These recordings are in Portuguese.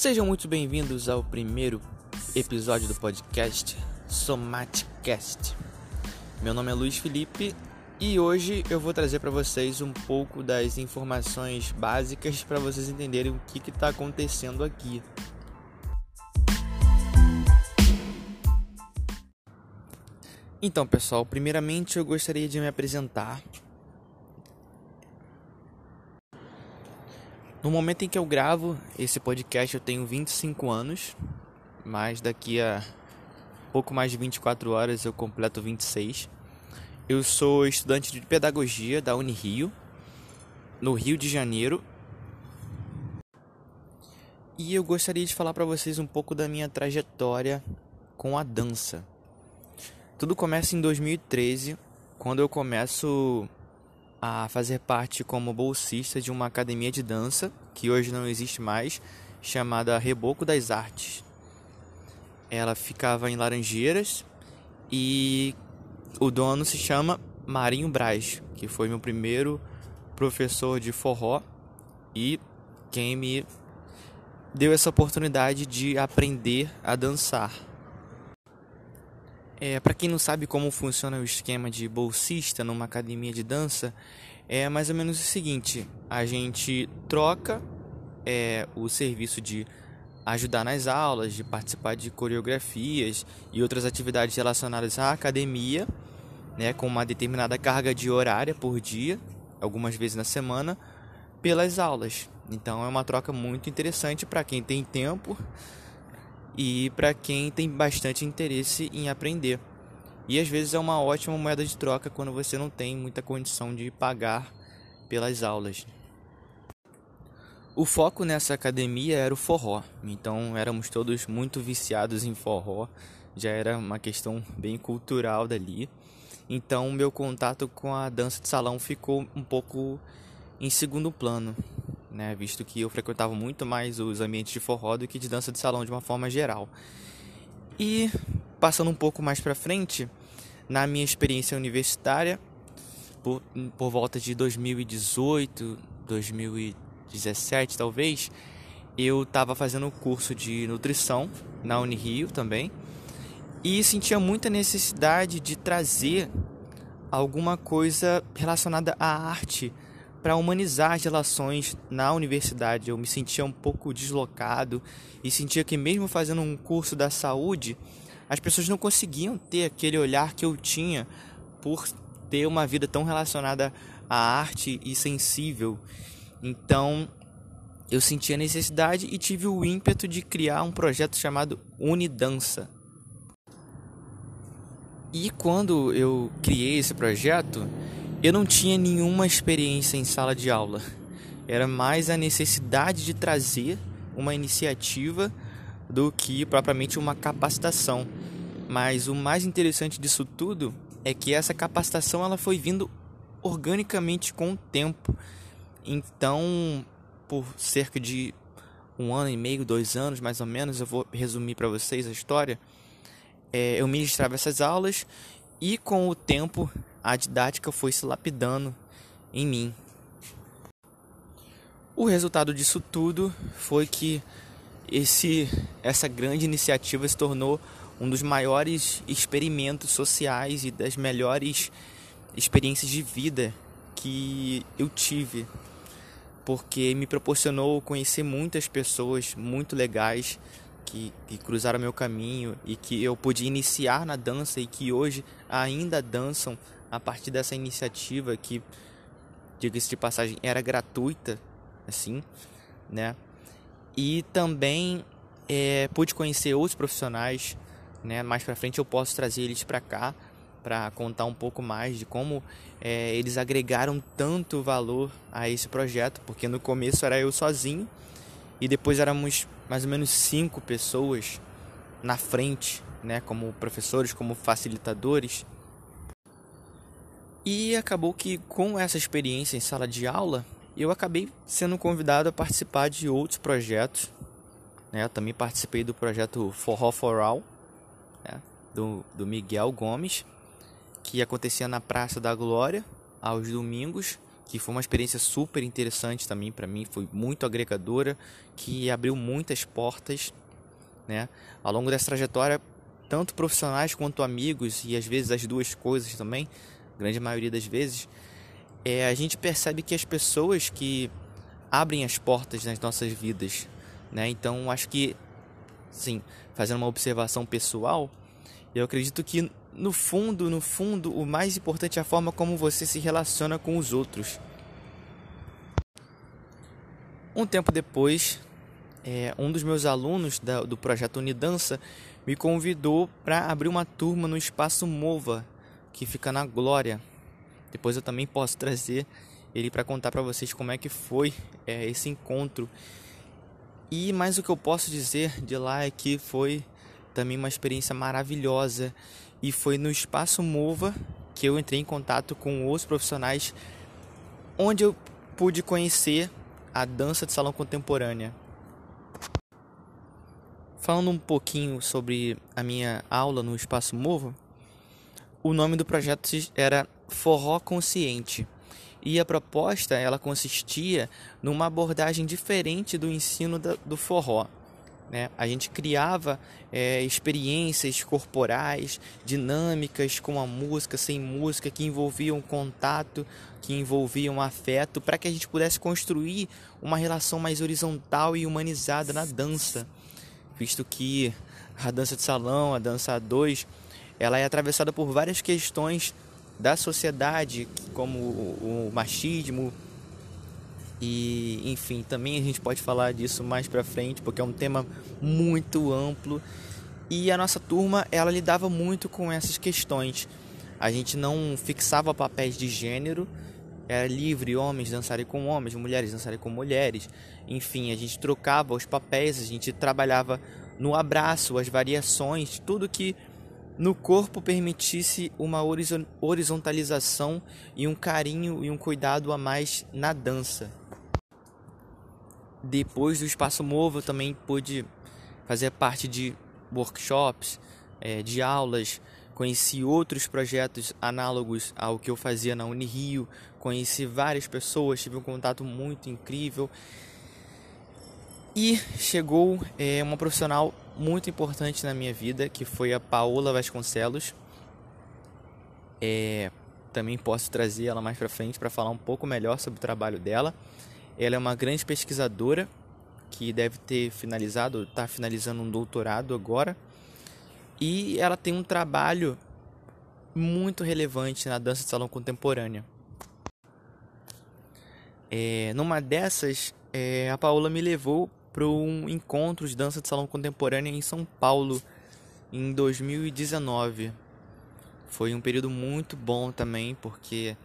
Sejam muito bem-vindos ao primeiro episódio do podcast Somaticast. Meu nome é Luiz Felipe e hoje eu vou trazer para vocês um pouco das informações básicas para vocês entenderem o que está acontecendo aqui. Então, pessoal, primeiramente eu gostaria de me apresentar. No momento em que eu gravo esse podcast, eu tenho 25 anos, mas daqui a pouco mais de 24 horas eu completo 26. Eu sou estudante de pedagogia da Unirio, no Rio de Janeiro. E eu gostaria de falar para vocês um pouco da minha trajetória com a dança. Tudo começa em 2013, quando eu começo a fazer parte como bolsista de uma academia de dança, que hoje não existe mais, chamada Reboco das Artes. Ela ficava em Laranjeiras e o dono se chama Marinho Braz, que foi meu primeiro professor de forró e quem me deu essa oportunidade de aprender a dançar. É, para quem não sabe como funciona o esquema de bolsista numa academia de dança, é mais ou menos o seguinte: a gente troca é, o serviço de ajudar nas aulas, de participar de coreografias e outras atividades relacionadas à academia, né, com uma determinada carga de horária por dia, algumas vezes na semana, pelas aulas. Então é uma troca muito interessante para quem tem tempo e para quem tem bastante interesse em aprender. E às vezes é uma ótima moeda de troca quando você não tem muita condição de pagar pelas aulas. O foco nessa academia era o forró, então éramos todos muito viciados em forró, já era uma questão bem cultural dali. Então meu contato com a dança de salão ficou um pouco em segundo plano né? Visto que eu frequentava muito mais os ambientes de forró do que de dança de salão de uma forma geral. E passando um pouco mais para frente, na minha experiência universitária, por, por volta de 2018, 2017 talvez, eu estava fazendo um curso de nutrição na Unirio também e sentia muita necessidade de trazer alguma coisa relacionada à arte para humanizar as relações na universidade. Eu me sentia um pouco deslocado e sentia que, mesmo fazendo um curso da saúde, as pessoas não conseguiam ter aquele olhar que eu tinha por ter uma vida tão relacionada à arte e sensível. Então, eu senti a necessidade e tive o ímpeto de criar um projeto chamado Unidança. E quando eu criei esse projeto, eu não tinha nenhuma experiência em sala de aula. Era mais a necessidade de trazer uma iniciativa do que propriamente uma capacitação. Mas o mais interessante disso tudo é que essa capacitação ela foi vindo organicamente com o tempo. Então, por cerca de um ano e meio, dois anos mais ou menos, eu vou resumir para vocês a história. É, eu ministrava essas aulas e com o tempo a didática foi se lapidando em mim. O resultado disso tudo foi que esse, essa grande iniciativa se tornou um dos maiores experimentos sociais e das melhores experiências de vida que eu tive, porque me proporcionou conhecer muitas pessoas muito legais que, que cruzaram meu caminho e que eu pude iniciar na dança e que hoje ainda dançam a partir dessa iniciativa que, diga-se de passagem, era gratuita, assim, né? E também é, pude conhecer outros profissionais, né? Mais para frente eu posso trazer eles para cá para contar um pouco mais de como é, eles agregaram tanto valor a esse projeto, porque no começo era eu sozinho e depois éramos mais ou menos cinco pessoas na frente, né, como professores, como facilitadores. E acabou que com essa experiência em sala de aula, eu acabei sendo convidado a participar de outros projetos. Né? Eu também participei do projeto Forró for All, né? do, do Miguel Gomes, que acontecia na Praça da Glória aos domingos, que foi uma experiência super interessante também para mim, foi muito agregadora, que abriu muitas portas, né? Ao longo dessa trajetória, tanto profissionais quanto amigos e às vezes as duas coisas também, grande maioria das vezes, é, a gente percebe que as pessoas que abrem as portas nas nossas vidas, né? Então, acho que sim, fazendo uma observação pessoal, eu acredito que no fundo, no fundo, o mais importante é a forma como você se relaciona com os outros. Um tempo depois, é, um dos meus alunos da, do projeto Unidança me convidou para abrir uma turma no Espaço Mova, que fica na Glória. Depois eu também posso trazer ele para contar para vocês como é que foi é, esse encontro. E mais o que eu posso dizer de lá é que foi também uma experiência maravilhosa e foi no Espaço Mova que eu entrei em contato com os profissionais onde eu pude conhecer a dança de salão contemporânea. Falando um pouquinho sobre a minha aula no Espaço Mova, o nome do projeto era Forró Consciente. E a proposta ela consistia numa abordagem diferente do ensino do forró. Né? A gente criava é, experiências corporais, dinâmicas com a música, sem música, que envolviam contato, que envolviam afeto, para que a gente pudesse construir uma relação mais horizontal e humanizada na dança, visto que a dança de salão, a dança a dois, ela é atravessada por várias questões da sociedade, como o machismo, e, enfim, também a gente pode falar disso mais para frente, porque é um tema muito amplo. E a nossa turma, ela lidava muito com essas questões. A gente não fixava papéis de gênero, era livre homens dançarem com homens, mulheres dançarem com mulheres. Enfim, a gente trocava os papéis, a gente trabalhava no abraço, as variações, tudo que no corpo permitisse uma horizontalização e um carinho e um cuidado a mais na dança. Depois do Espaço Movo, eu também pude fazer parte de workshops, é, de aulas, conheci outros projetos análogos ao que eu fazia na Unirio, conheci várias pessoas, tive um contato muito incrível. E chegou é, uma profissional muito importante na minha vida, que foi a Paola Vasconcelos. É, também posso trazer ela mais para frente para falar um pouco melhor sobre o trabalho dela. Ela é uma grande pesquisadora que deve ter finalizado, está finalizando um doutorado agora. E ela tem um trabalho muito relevante na dança de salão contemporânea. É, numa dessas, é, a Paola me levou para um encontro de dança de salão contemporânea em São Paulo em 2019. Foi um período muito bom também, porque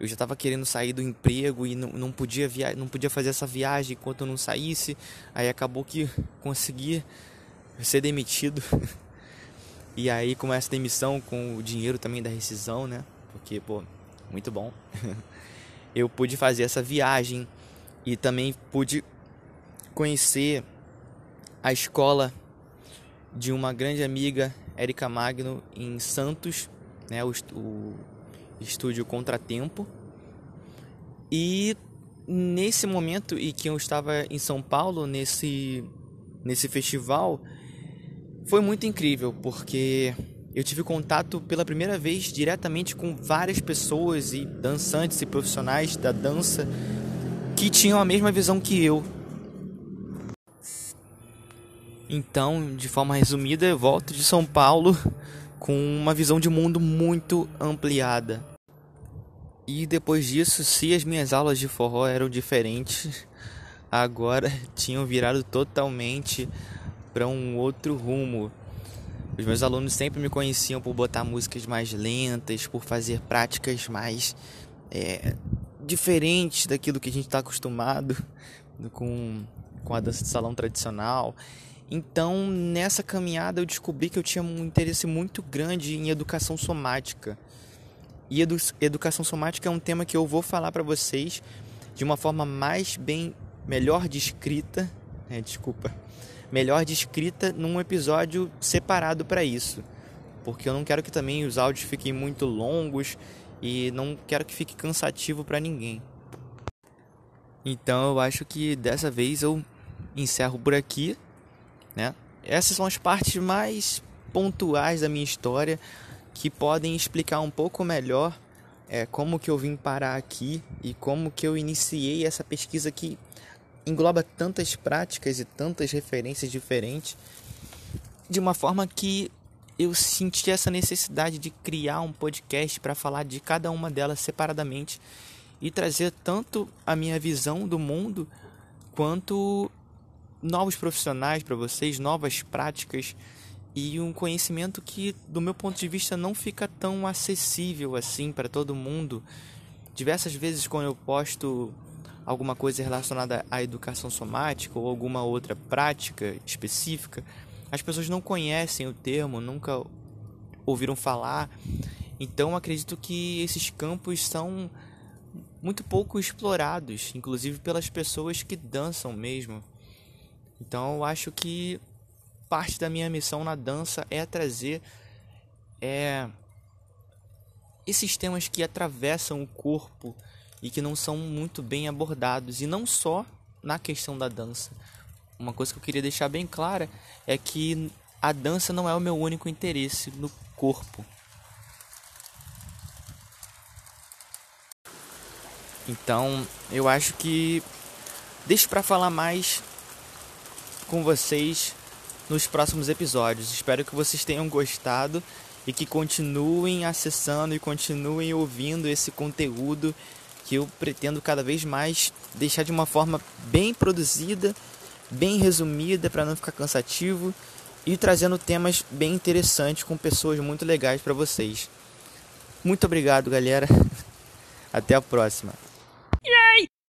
eu já estava querendo sair do emprego e não, não, podia via não podia fazer essa viagem enquanto eu não saísse. Aí acabou que consegui ser demitido. e aí com essa demissão, com o dinheiro também da rescisão, né? Porque, pô, muito bom. eu pude fazer essa viagem e também pude conhecer a escola de uma grande amiga, Erika Magno, em Santos, né? o, o estúdio Contratempo. E nesse momento em que eu estava em São Paulo, nesse, nesse festival, foi muito incrível, porque eu tive contato pela primeira vez diretamente com várias pessoas e dançantes e profissionais da dança que tinham a mesma visão que eu. Então, de forma resumida, eu volto de São Paulo com uma visão de mundo muito ampliada. E depois disso, se as minhas aulas de forró eram diferentes, agora tinham virado totalmente para um outro rumo. Os meus alunos sempre me conheciam por botar músicas mais lentas, por fazer práticas mais é, diferentes daquilo que a gente está acostumado com, com a dança de salão tradicional. Então, nessa caminhada, eu descobri que eu tinha um interesse muito grande em educação somática. E edu educação somática é um tema que eu vou falar para vocês de uma forma mais bem, melhor descrita, né, desculpa, melhor descrita num episódio separado para isso. Porque eu não quero que também os áudios fiquem muito longos e não quero que fique cansativo para ninguém. Então eu acho que dessa vez eu encerro por aqui, né? Essas são as partes mais pontuais da minha história que podem explicar um pouco melhor é, como que eu vim parar aqui e como que eu iniciei essa pesquisa que engloba tantas práticas e tantas referências diferentes de uma forma que eu senti essa necessidade de criar um podcast para falar de cada uma delas separadamente e trazer tanto a minha visão do mundo quanto novos profissionais para vocês, novas práticas e um conhecimento que, do meu ponto de vista, não fica tão acessível assim para todo mundo. Diversas vezes, quando eu posto alguma coisa relacionada à educação somática ou alguma outra prática específica, as pessoas não conhecem o termo, nunca ouviram falar. Então, acredito que esses campos são muito pouco explorados, inclusive pelas pessoas que dançam mesmo. Então, eu acho que parte da minha missão na dança é trazer é, esses temas que atravessam o corpo e que não são muito bem abordados, e não só na questão da dança. Uma coisa que eu queria deixar bem clara é que a dança não é o meu único interesse no corpo. Então, eu acho que deixo para falar mais com vocês nos próximos episódios. Espero que vocês tenham gostado e que continuem acessando e continuem ouvindo esse conteúdo que eu pretendo cada vez mais deixar de uma forma bem produzida, bem resumida para não ficar cansativo e trazendo temas bem interessantes com pessoas muito legais para vocês. Muito obrigado, galera. Até a próxima.